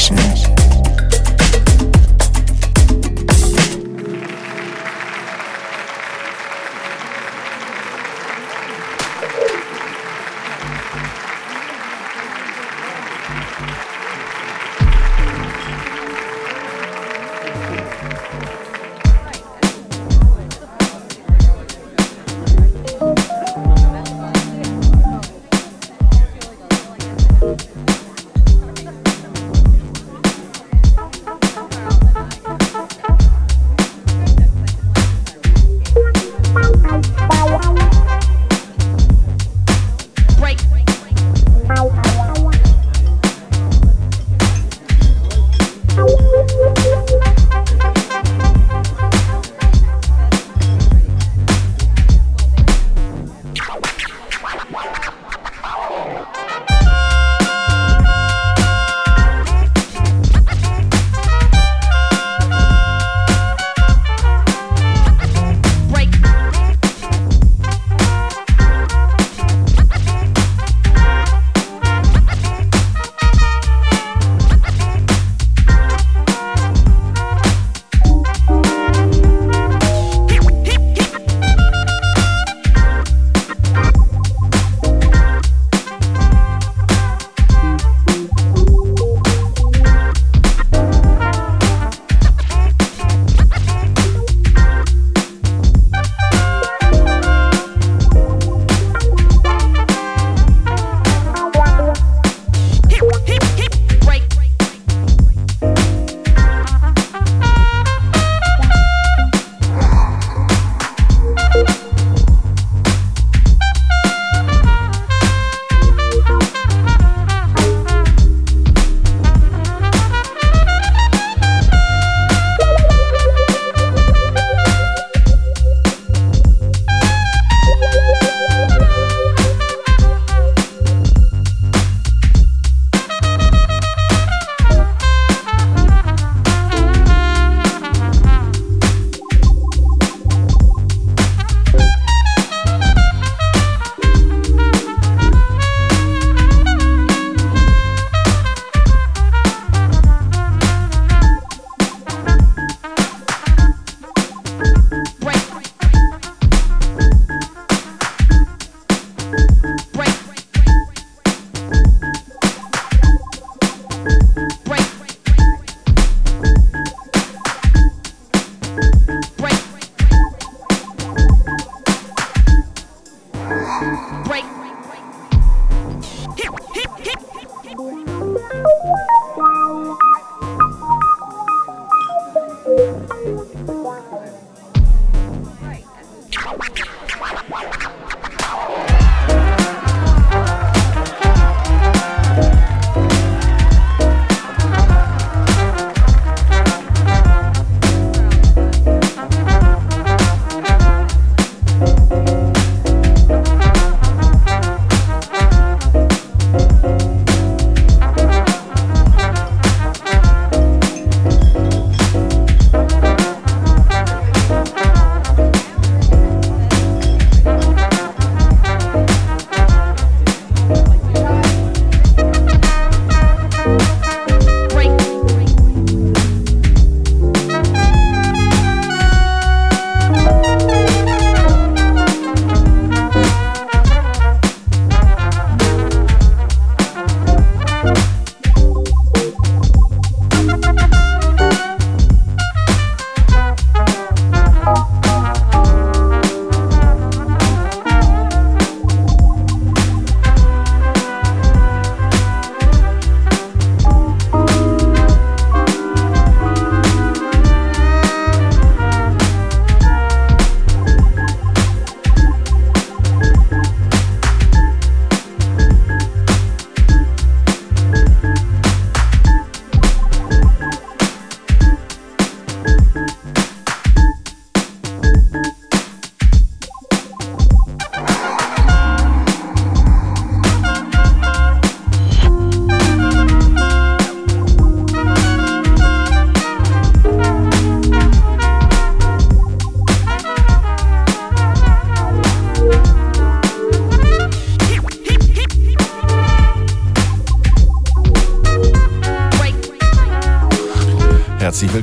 Session.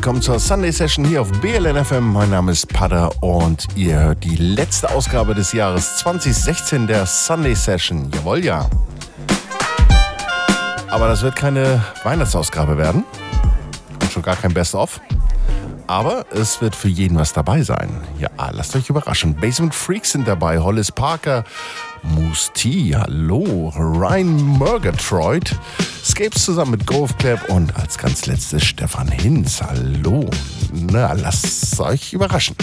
Willkommen zur Sunday Session hier auf BLN FM. Mein Name ist Pada und ihr hört die letzte Ausgabe des Jahres 2016 der Sunday Session. Jawohl, ja. Aber das wird keine Weihnachtsausgabe werden und schon gar kein Best-of. Aber es wird für jeden was dabei sein. Ja, lasst euch überraschen. Basement Freaks sind dabei, Hollis Parker, Moose T, hallo, Ryan Murgatroyd, Scapes zusammen mit Golf Club und als ganz letztes Stefan Hinz, hallo. Na, lasst euch überraschen.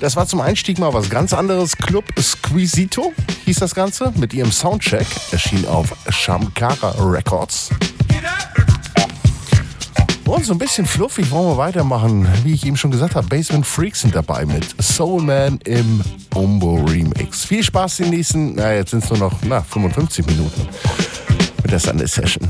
Das war zum Einstieg mal was ganz anderes. Club Squisito hieß das Ganze mit ihrem Soundcheck. Erschien auf Shamkara Records. Und so ein bisschen fluffig wollen wir weitermachen. Wie ich eben schon gesagt habe, Basement Freaks sind dabei mit Soul Man im Umbo Remix. Viel Spaß nächsten, na jetzt sind es nur noch na, 55 Minuten mit der Sunday Session.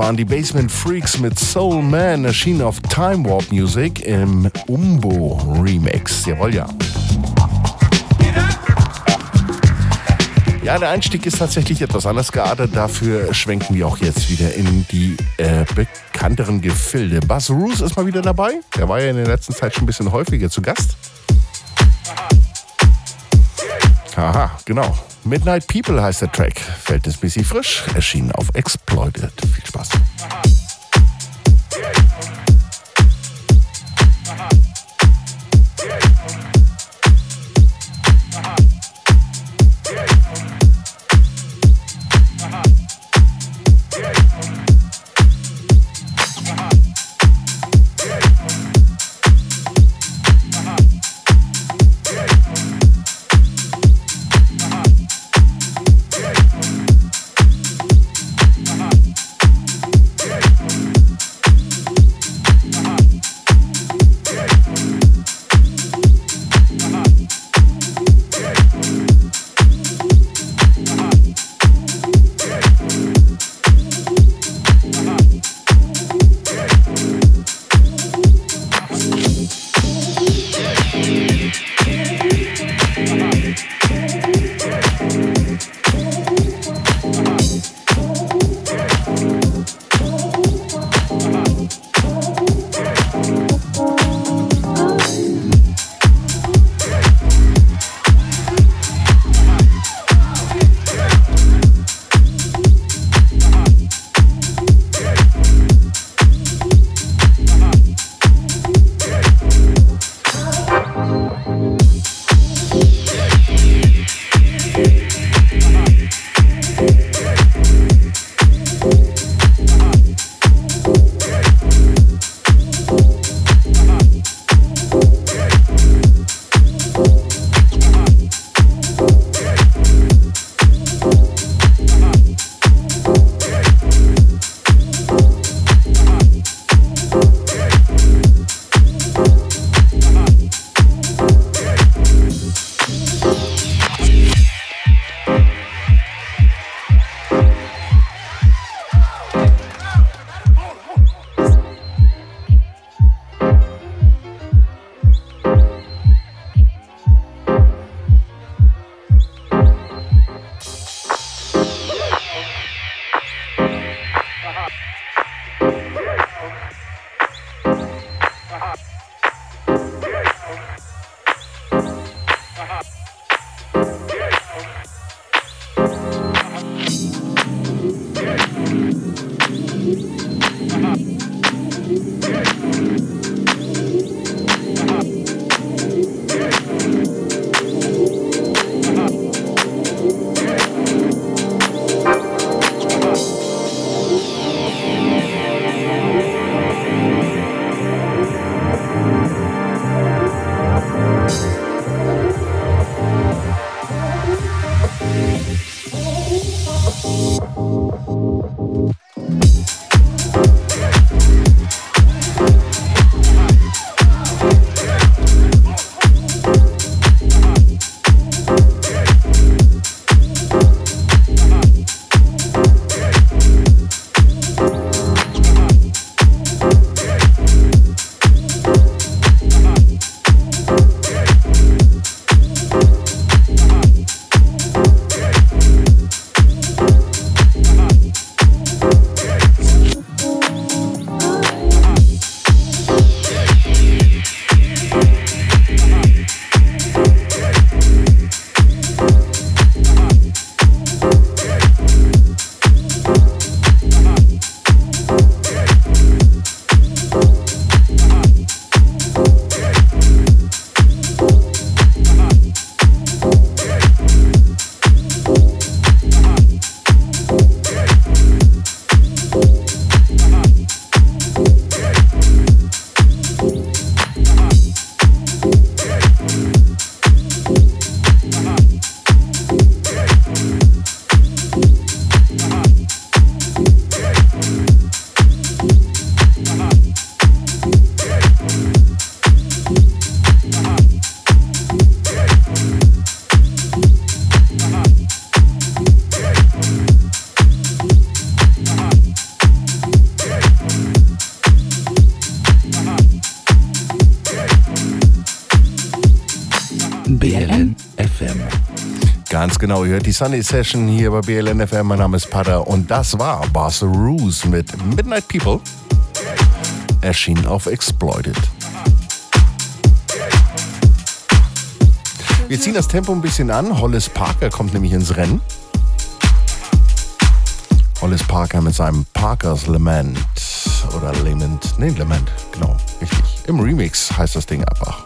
Waren die Basement Freaks mit Soul Man, erschienen auf Time Warp Music im Umbo Remix. Jawohl, ja. Ja, der Einstieg ist tatsächlich etwas anders geartet. Dafür schwenken wir auch jetzt wieder in die äh, bekannteren Gefilde. Buzz Roos ist mal wieder dabei. Der war ja in der letzten Zeit schon ein bisschen häufiger zu Gast. Aha, genau. Midnight People heißt der Track. Verhältnismäßig frisch, erschienen auf Exploited. Genau, ihr hört die Sunday Session hier bei BLN FM. Mein Name ist Pada und das war Barca Roos mit Midnight People. Erschien auf Exploited. Wir ziehen das Tempo ein bisschen an. Hollis Parker kommt nämlich ins Rennen. Hollis Parker mit seinem Parker's Lament oder Lament, nee, Lament, genau, richtig. Im Remix heißt das Ding einfach.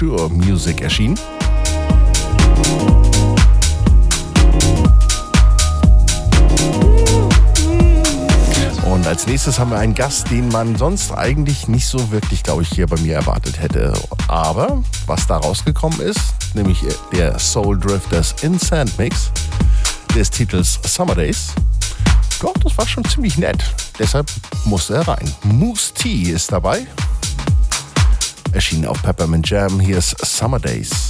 Sure Music erschienen. Und als nächstes haben wir einen Gast, den man sonst eigentlich nicht so wirklich, glaube ich, hier bei mir erwartet hätte. Aber was da rausgekommen ist, nämlich der Soul Drifters in Sand Mix, des Titels Summer Days. Doch, das war schon ziemlich nett. Deshalb musste er rein. Moose T ist dabei. Erschienen auf Peppermint Jam. Hier ist Summer Days.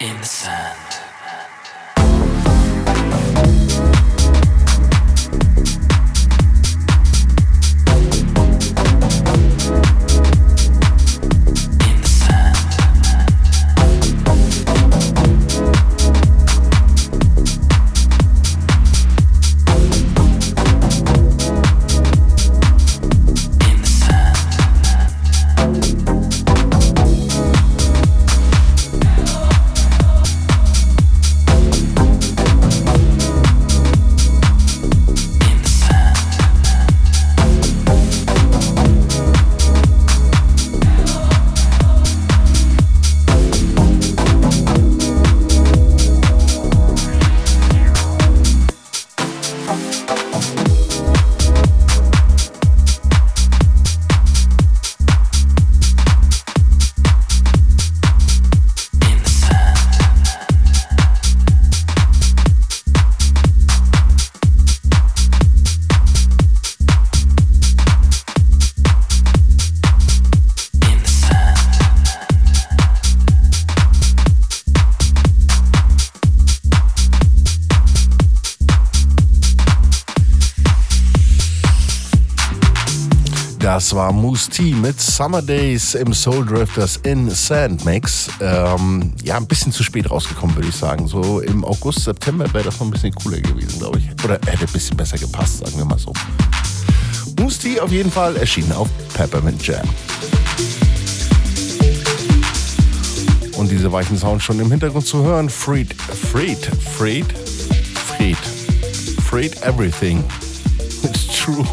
in the sand. Das war Moose T mit Summer Days im Soul Drifters in Sand Mix. Ähm, ja, ein bisschen zu spät rausgekommen, würde ich sagen. So im August, September wäre das noch ein bisschen cooler gewesen, glaube ich. Oder hätte ein bisschen besser gepasst, sagen wir mal so. Moose T auf jeden Fall erschienen auf Peppermint Jam. Und diese weichen Sounds schon im Hintergrund zu hören. Freed, Freed, Freed, Freed, Freed Everything. It's true.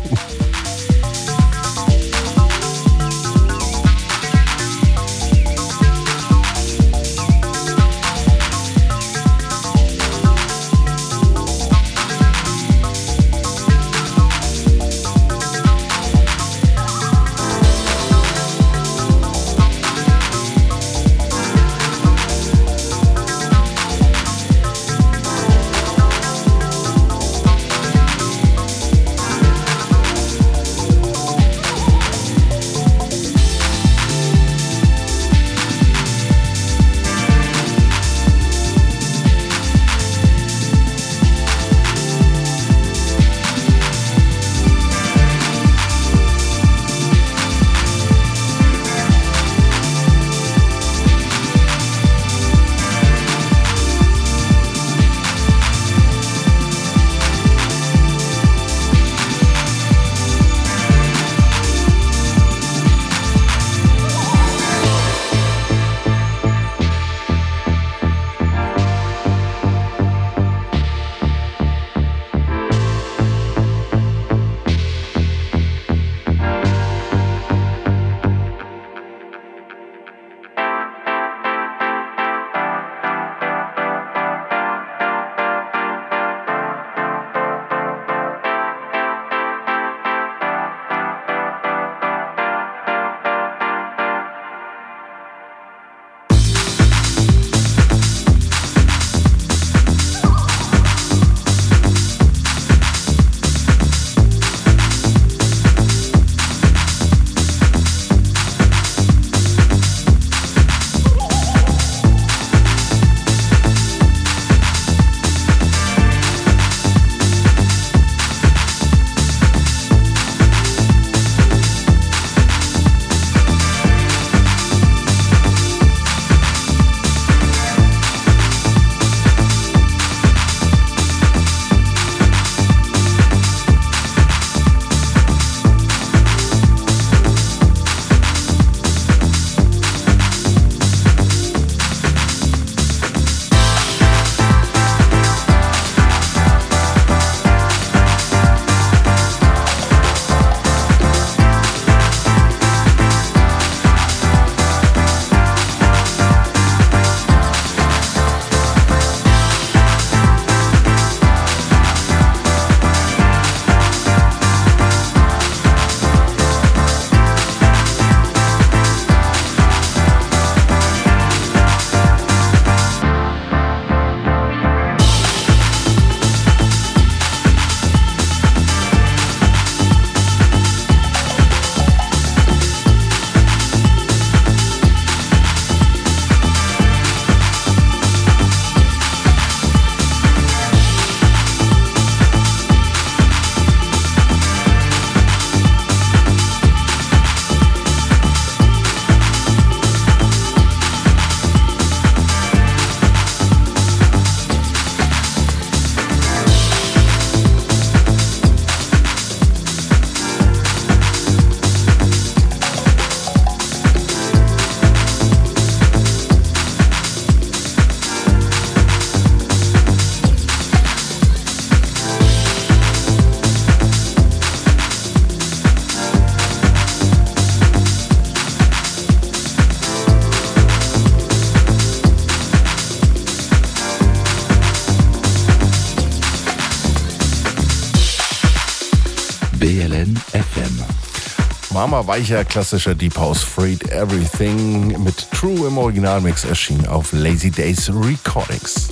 Mama weicher klassischer Deep House Freed Everything mit True im Originalmix erschien auf Lazy Days Recordings.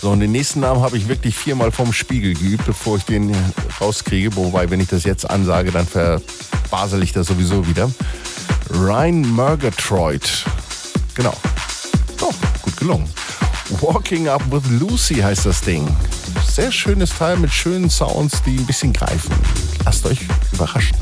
So, und den nächsten Namen habe ich wirklich viermal vom Spiegel geübt, bevor ich den rauskriege. Wobei, wenn ich das jetzt ansage, dann verbasel ich das sowieso wieder. Ryan Murgatroyd. Genau. Doch, gut gelungen. Walking Up with Lucy heißt das Ding. Sehr schönes Teil mit schönen Sounds, die ein bisschen greifen. Lasst euch überraschen.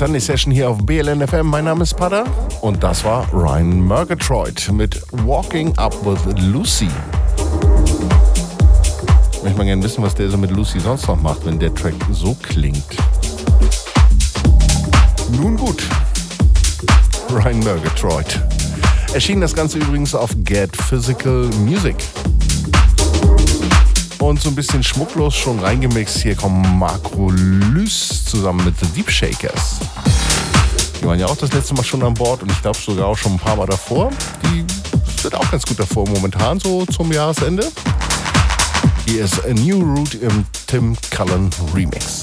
Sunday Session hier auf BLN FM. Mein Name ist Pada und das war Ryan Murgatroyd mit Walking Up with Lucy. Ich möchte mal gerne wissen, was der so mit Lucy sonst noch macht, wenn der Track so klingt. Nun gut. Ryan Murgatroyd. Erschien das Ganze übrigens auf Get Physical Music. Und so ein bisschen schmucklos schon reingemixt. Hier kommen Marco Lys zusammen mit The Deep Shakers. Die waren ja auch das letzte Mal schon an Bord und ich glaube sogar auch schon ein paar Mal davor. Die sind auch ganz gut davor momentan, so zum Jahresende. Hier ist A New Route im Tim Cullen Remix.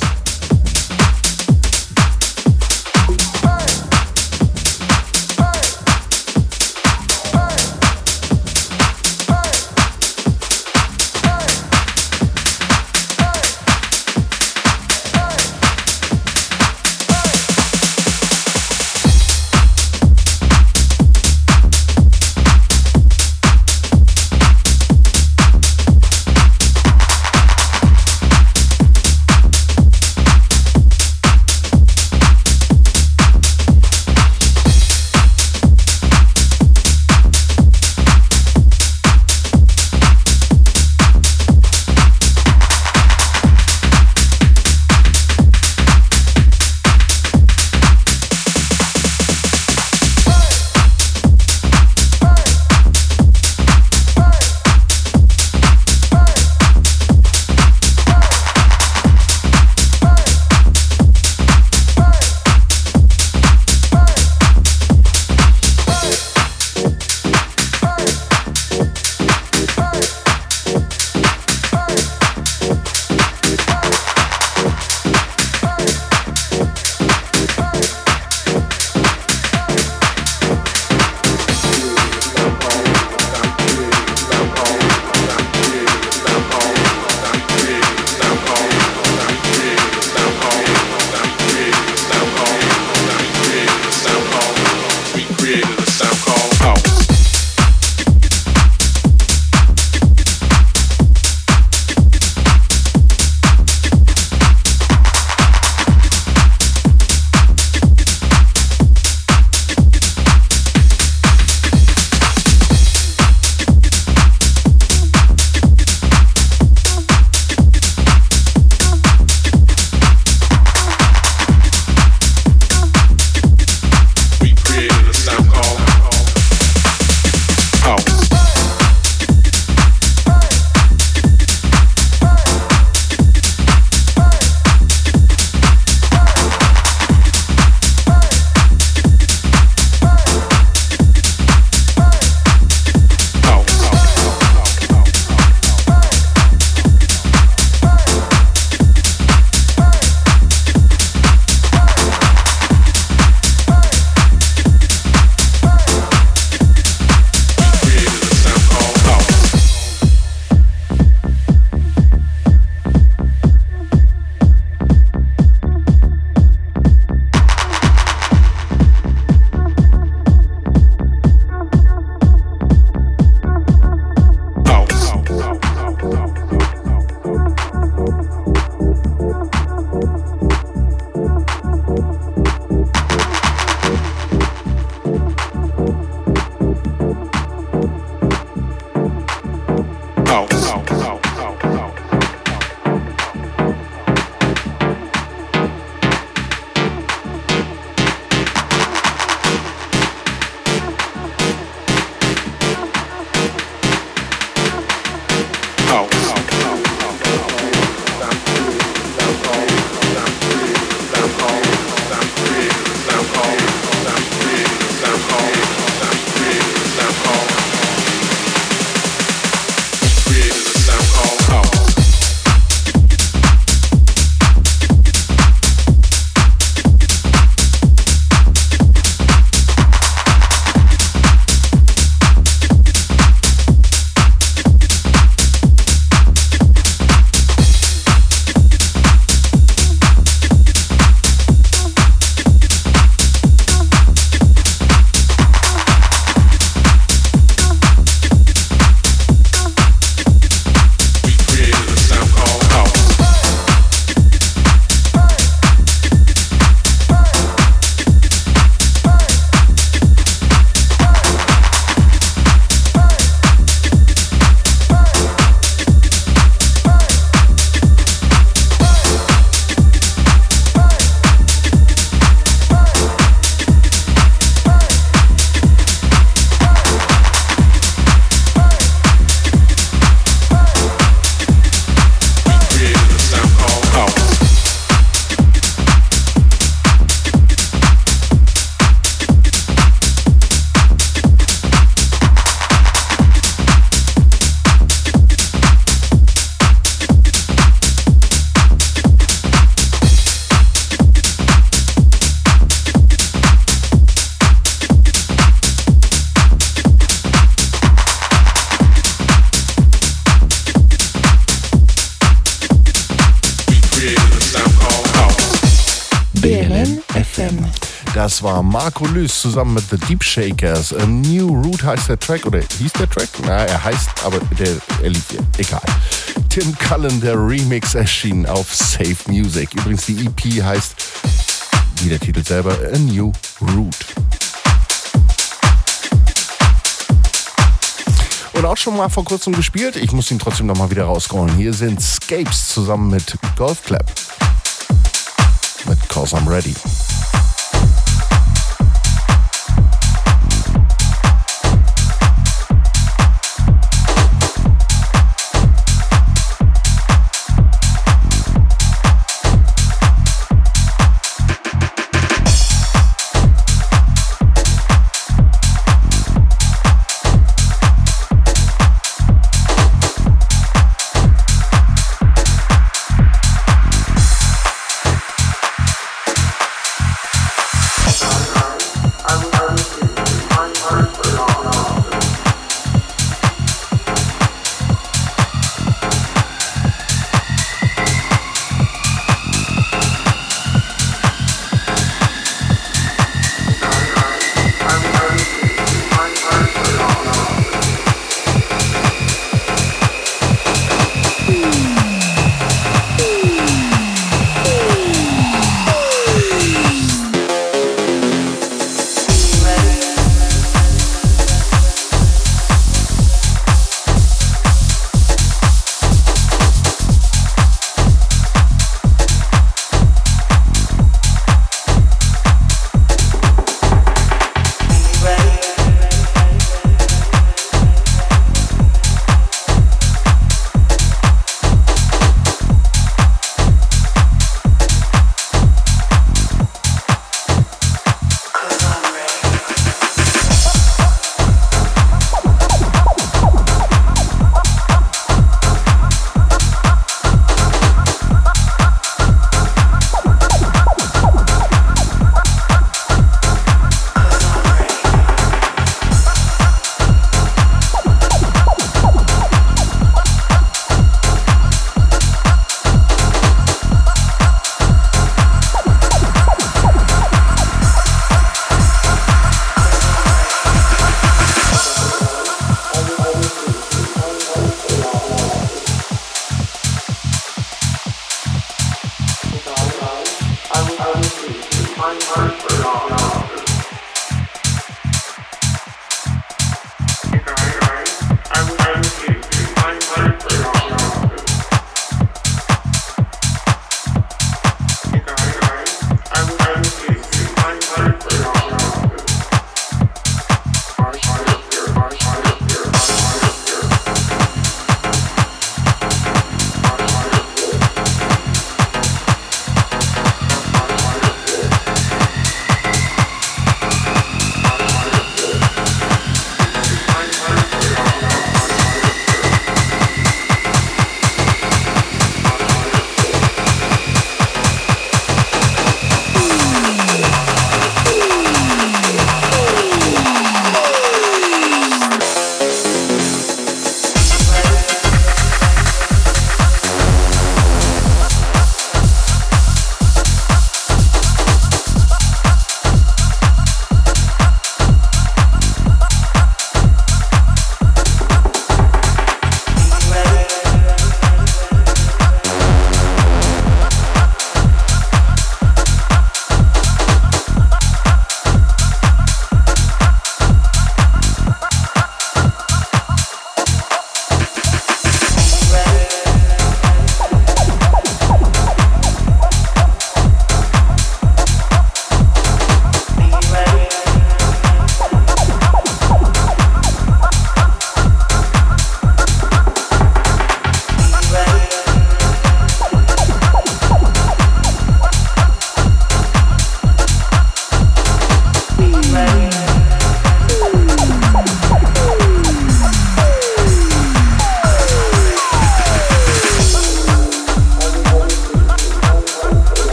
Marco Lys zusammen mit The Deep Shakers. A New Route heißt der Track, oder hieß der Track? Na, er heißt, aber der, er lief hier. Egal. Tim Cullen, der Remix erschien auf Safe Music. Übrigens, die EP heißt, wie der Titel selber, A New Route. Und auch schon mal vor kurzem gespielt. Ich muss ihn trotzdem noch mal wieder rausholen. Hier sind Scapes zusammen mit Golf Clap. Mit Cause I'm Ready.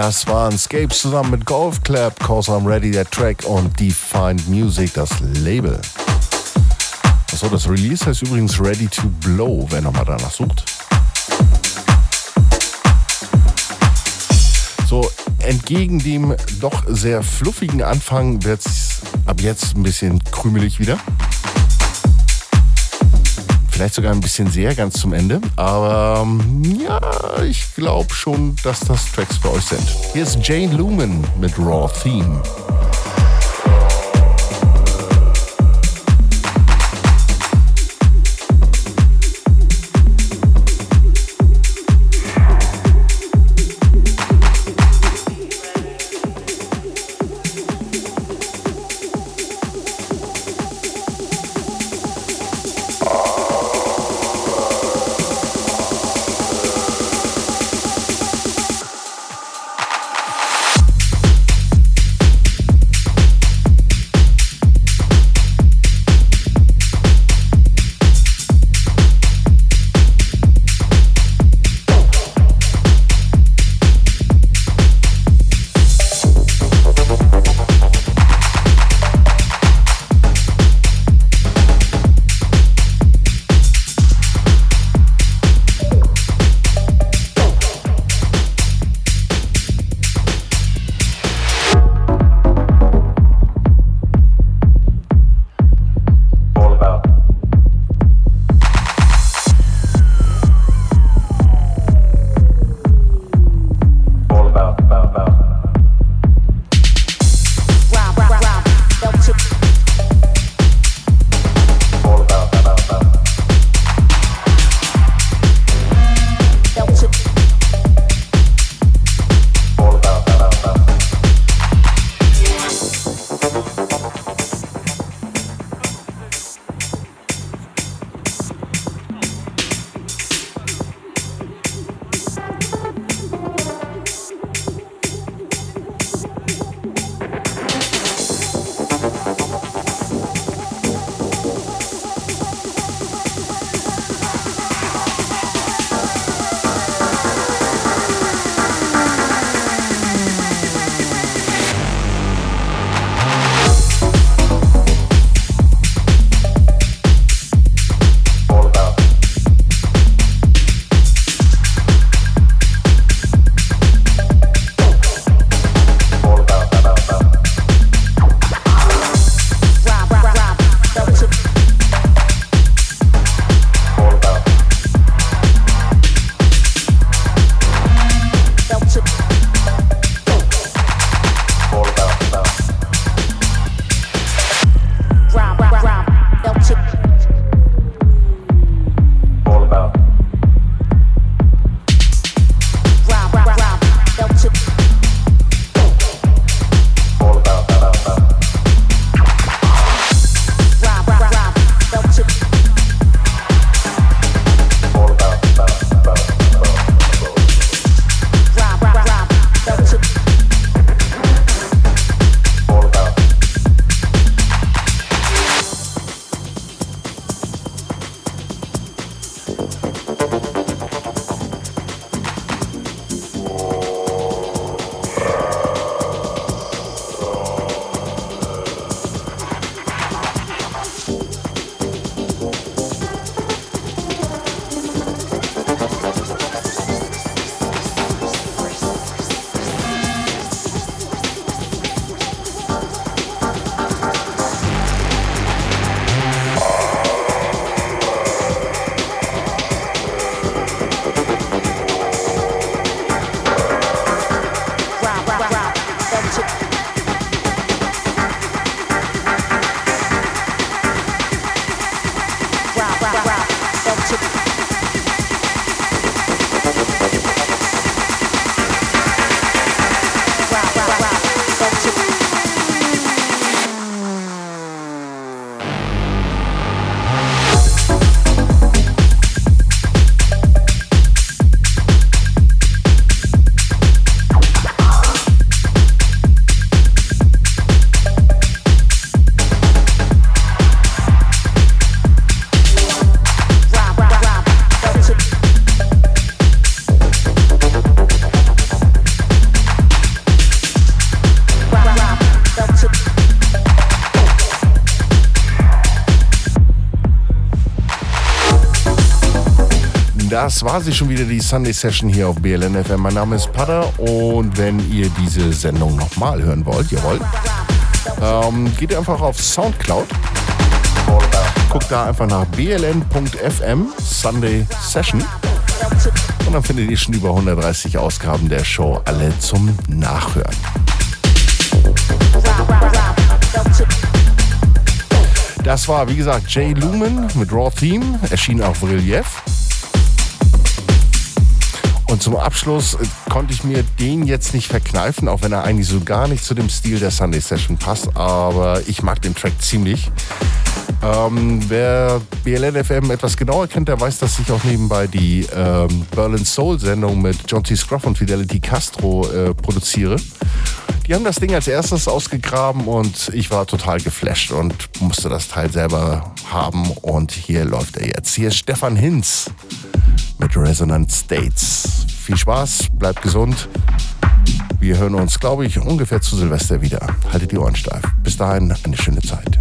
Das waren Scapes zusammen mit Golf Clap, Cause I'm Ready, der Track und Defined Music, das Label. Achso, das Release heißt übrigens Ready to Blow, wer nochmal danach sucht. So, entgegen dem doch sehr fluffigen Anfang wird es ab jetzt ein bisschen krümelig wieder. Vielleicht sogar ein bisschen sehr ganz zum Ende. Aber ja, ich glaube schon, dass das Tracks für euch sind. Hier ist Jane Lumen mit Raw Theme. Das war sie schon wieder, die Sunday Session hier auf BLN FM. Mein Name ist Pada und wenn ihr diese Sendung nochmal hören wollt, jawohl, ähm, geht einfach auf Soundcloud. Guckt da einfach nach bln.fm Sunday Session. Und dann findet ihr schon über 130 Ausgaben der Show alle zum Nachhören. Das war, wie gesagt, Jay Lumen mit Raw Theme, erschien auf Relief. Und zum Abschluss äh, konnte ich mir den jetzt nicht verkneifen, auch wenn er eigentlich so gar nicht zu dem Stil der Sunday Session passt. Aber ich mag den Track ziemlich. Ähm, wer BLN FM etwas genauer kennt, der weiß, dass ich auch nebenbei die ähm, Berlin Soul Sendung mit John T. Scruff und Fidelity Castro äh, produziere. Die haben das Ding als erstes ausgegraben und ich war total geflasht und musste das Teil selber haben. Und hier läuft er jetzt. Hier ist Stefan Hinz mit Resonant States. Viel Spaß, bleibt gesund. Wir hören uns, glaube ich, ungefähr zu Silvester wieder. Haltet die Ohren steif. Bis dahin eine schöne Zeit.